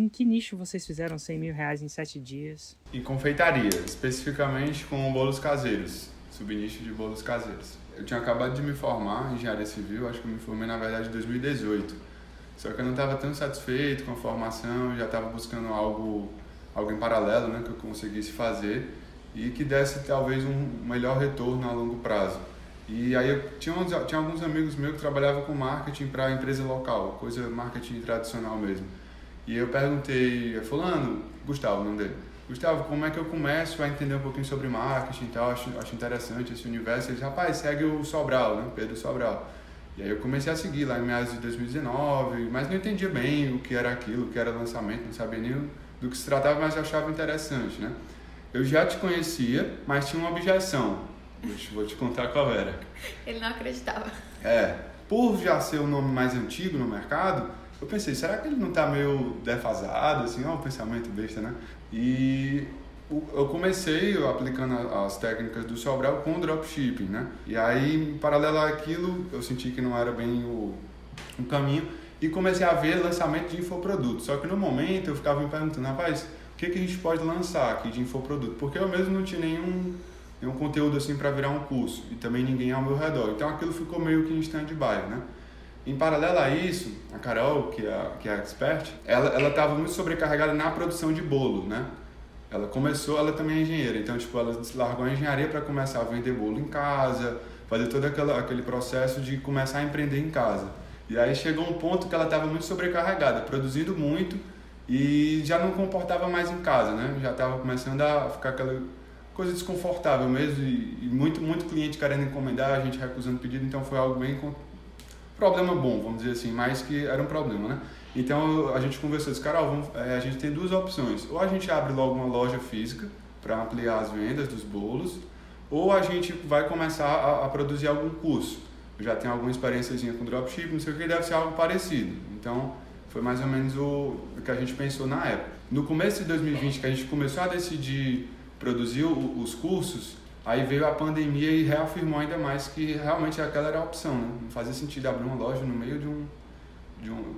em que nicho vocês fizeram 100 mil reais em 7 dias? Em confeitaria, especificamente com bolos caseiros, subnicho de bolos caseiros. Eu tinha acabado de me formar em engenharia civil, acho que me formei na verdade em 2018. Só que eu não estava tão satisfeito com a formação, já estava buscando algo, algo em paralelo né, que eu conseguisse fazer e que desse talvez um melhor retorno a longo prazo. E aí eu tinha, tinha alguns amigos meus que trabalhavam com marketing para empresa local, coisa marketing tradicional mesmo. E eu perguntei, fulano, Gustavo, não dele, Gustavo, como é que eu começo a entender um pouquinho sobre marketing e tal, acho, acho interessante esse universo. Ele disse, rapaz, segue o Sobral, né, Pedro Sobral. E aí eu comecei a seguir lá em meados de 2019, mas não entendia bem o que era aquilo, o que era lançamento, não sabia nem do que se tratava, mas achava interessante, né. Eu já te conhecia, mas tinha uma objeção Vou te, vou te contar qual era. Ele não acreditava. É, por já ser o nome mais antigo no mercado, eu pensei, será que ele não está meio defasado, assim, ó, um pensamento besta, né? E eu comecei aplicando as técnicas do Sobral com dropshipping, né? E aí, em paralelo àquilo, eu senti que não era bem o, o caminho e comecei a ver lançamento de infoproduto. Só que no momento eu ficava me perguntando, rapaz, o que, que a gente pode lançar aqui de infoproduto? Porque eu mesmo não tinha nenhum é um conteúdo assim para virar um curso e também ninguém ao meu redor. Então aquilo ficou meio que em stand-by, né? Em paralelo a isso, a Carol, que é, que é expert, ela estava muito sobrecarregada na produção de bolo, né? Ela começou, ela também é engenheira, então tipo, ela largou a engenharia para começar a vender bolo em casa, fazer todo aquela, aquele processo de começar a empreender em casa. E aí chegou um ponto que ela estava muito sobrecarregada, produzindo muito e já não comportava mais em casa, né? Já estava começando a ficar aquela coisa desconfortável mesmo e, e, muito muito cliente querendo encomendar, a gente recusando pedido, então foi algo bem problema bom, vamos dizer assim, mais que era um problema, né? Então a gente conversou, disse, vamos, é, a gente tem duas opções, ou a gente abre logo uma loja física para ampliar as vendas dos bolos, ou a gente vai começar a, a produzir algum curso. Eu já tenho alguma experiência com dropshipping, não sei o que, deve ser algo parecido. Então foi mais ou menos o, o que a gente pensou na época. No começo de 2020, que a gente começou a decidir produziu os cursos, aí veio a pandemia e reafirmou ainda mais que realmente aquela era a opção, né? Não fazia sentido abrir uma loja no meio de, um, de, um,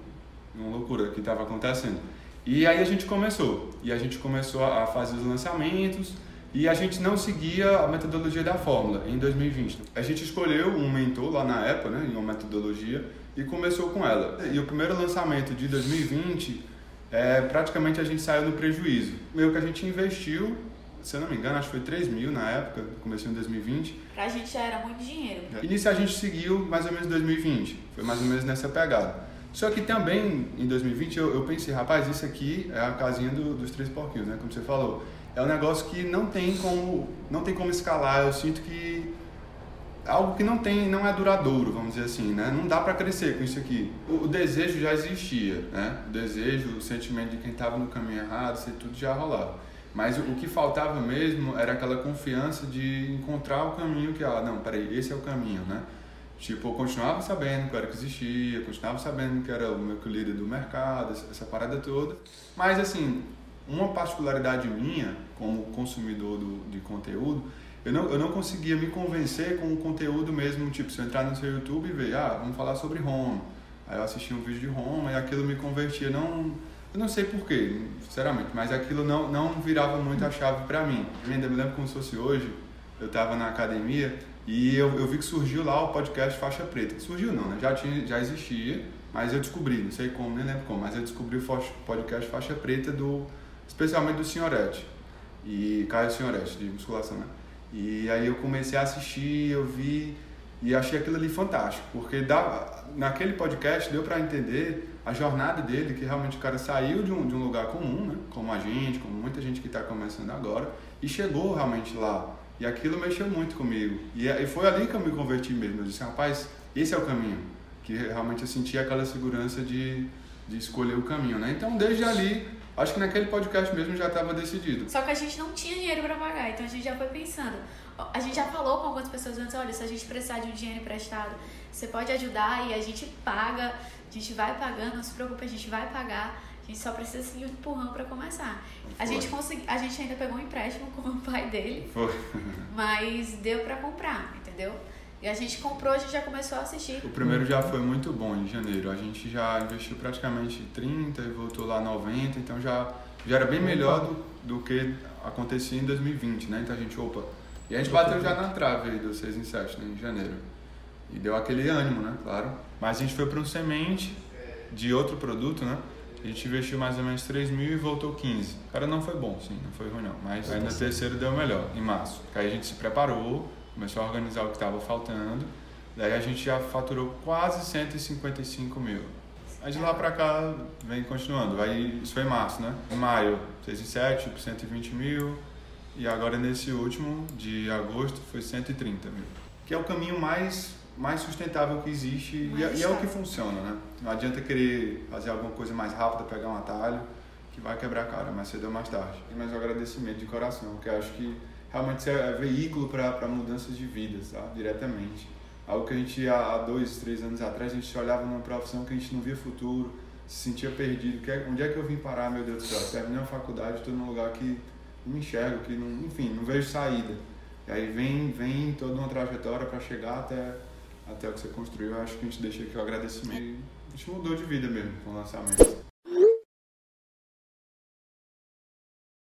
de uma loucura que estava acontecendo. E aí a gente começou, e a gente começou a fazer os lançamentos, e a gente não seguia a metodologia da fórmula em 2020. A gente escolheu um mentor lá na época, né, em uma metodologia, e começou com ela. E o primeiro lançamento de 2020, é, praticamente a gente saiu no prejuízo. Meio que a gente investiu se eu não me engano, acho que foi 3 mil na época, comecei em 2020. Pra gente já era muito dinheiro. E nisso a gente seguiu mais ou menos 2020, foi mais ou menos nessa pegada. Só que também em 2020 eu, eu pensei, rapaz, isso aqui é a casinha do, dos três porquinhos, né? Como você falou. É um negócio que não tem como, não tem como escalar. Eu sinto que algo que não tem, não é duradouro, vamos dizer assim, né? Não dá para crescer com isso aqui. O, o, desejo já existia, né? O desejo, o sentimento de quem estava no caminho errado, isso tudo já rolava. Mas o, que faltava mesmo era aquela confiança de encontrar o caminho que, ah, não, peraí, esse é o caminho, né? Tipo, eu continuava sabendo que era que existia, continuava sabendo que era o meu líder do mercado, essa, parada toda. Mas, assim, uma particularidade minha, como consumidor do, de conteúdo, eu não, eu não conseguia me convencer com o conteúdo mesmo, tipo, se eu entrar no seu YouTube e ver, ah, vamos falar sobre Roma. Aí eu assistia um vídeo de Roma e aquilo me convertia, não eu não sei porquê, sinceramente, mas aquilo não, não virava muito a chave para mim. Eu ainda me lembro como se fosse hoje, eu estava na academia e eu, eu vi que surgiu lá o podcast Faixa Preta. Surgiu não, né? Já, tinha, já existia, mas eu descobri, não sei como, nem lembro como, mas eu descobri o podcast Faixa Preta do, especialmente do Senhorete, e Caio Senhorete, de musculação, né? E aí eu comecei a assistir, eu vi e achei aquilo ali fantástico, porque dava, naquele podcast deu para entender a jornada dele, que realmente o cara saiu de um, de um lugar comum, né? como a gente, como muita gente que está começando agora, e chegou realmente lá. E aquilo mexeu muito comigo. E, e foi ali que eu me converti mesmo. Eu disse, rapaz, esse é o caminho. Que realmente eu senti aquela segurança de, de escolher o caminho, né? Então, desde ali, acho que naquele podcast mesmo já estava decidido. Só que a gente não tinha dinheiro para pagar, então a gente já foi pensando. A gente já falou com algumas pessoas antes, olha, se a gente precisar de um dinheiro emprestado, você pode ajudar e a gente paga a gente vai pagando, não se preocupe, a gente vai pagar. A gente só precisa assim, de um empurrão para começar. A gente, consegui, a gente ainda pegou um empréstimo com o pai dele, Foi. mas deu para comprar, entendeu? E a gente comprou, a gente já começou a assistir. O primeiro já foi muito bom em janeiro. A gente já investiu praticamente 30 e voltou lá 90, então já, já era bem melhor do, do que acontecia em 2020, né? Então a gente, opa. E a gente bateu já na trave aí do 6 em 7, né? em janeiro. E deu aquele ânimo, né? Claro. Mas a gente foi para um semente de outro produto, né? A gente investiu mais ou menos 3 mil e voltou 15. O cara não foi bom, sim, não foi ruim não. Mas aí no terceiro deu melhor, em março. Aí a gente se preparou, começou a organizar o que estava faltando. Daí a gente já faturou quase 155 mil. Aí de lá pra cá vem continuando. Aí, isso foi em março, né? Em maio, 6 e 7, 120 mil. E agora nesse último, de agosto, foi 130 mil. Que é o caminho mais, mais sustentável que existe e é, e é o que funciona, né? Não adianta querer fazer alguma coisa mais rápida, pegar um atalho, que vai quebrar a cara mais cedo ou mais tarde. Mais um agradecimento de coração, porque eu acho que realmente isso é veículo para mudanças de vida, sabe? Diretamente. Algo que a gente, há dois, três anos atrás, a gente olhava numa profissão que a gente não via futuro, se sentia perdido. Que, onde é que eu vim parar, meu Deus do céu? Terminei a faculdade, estou num lugar que não me enxergo, que não, enfim, não vejo saída. E aí vem, vem toda uma trajetória para chegar até, até o que você construiu. Acho que a gente deixa aqui o agradecimento. A gente mudou de vida mesmo com o lançamento.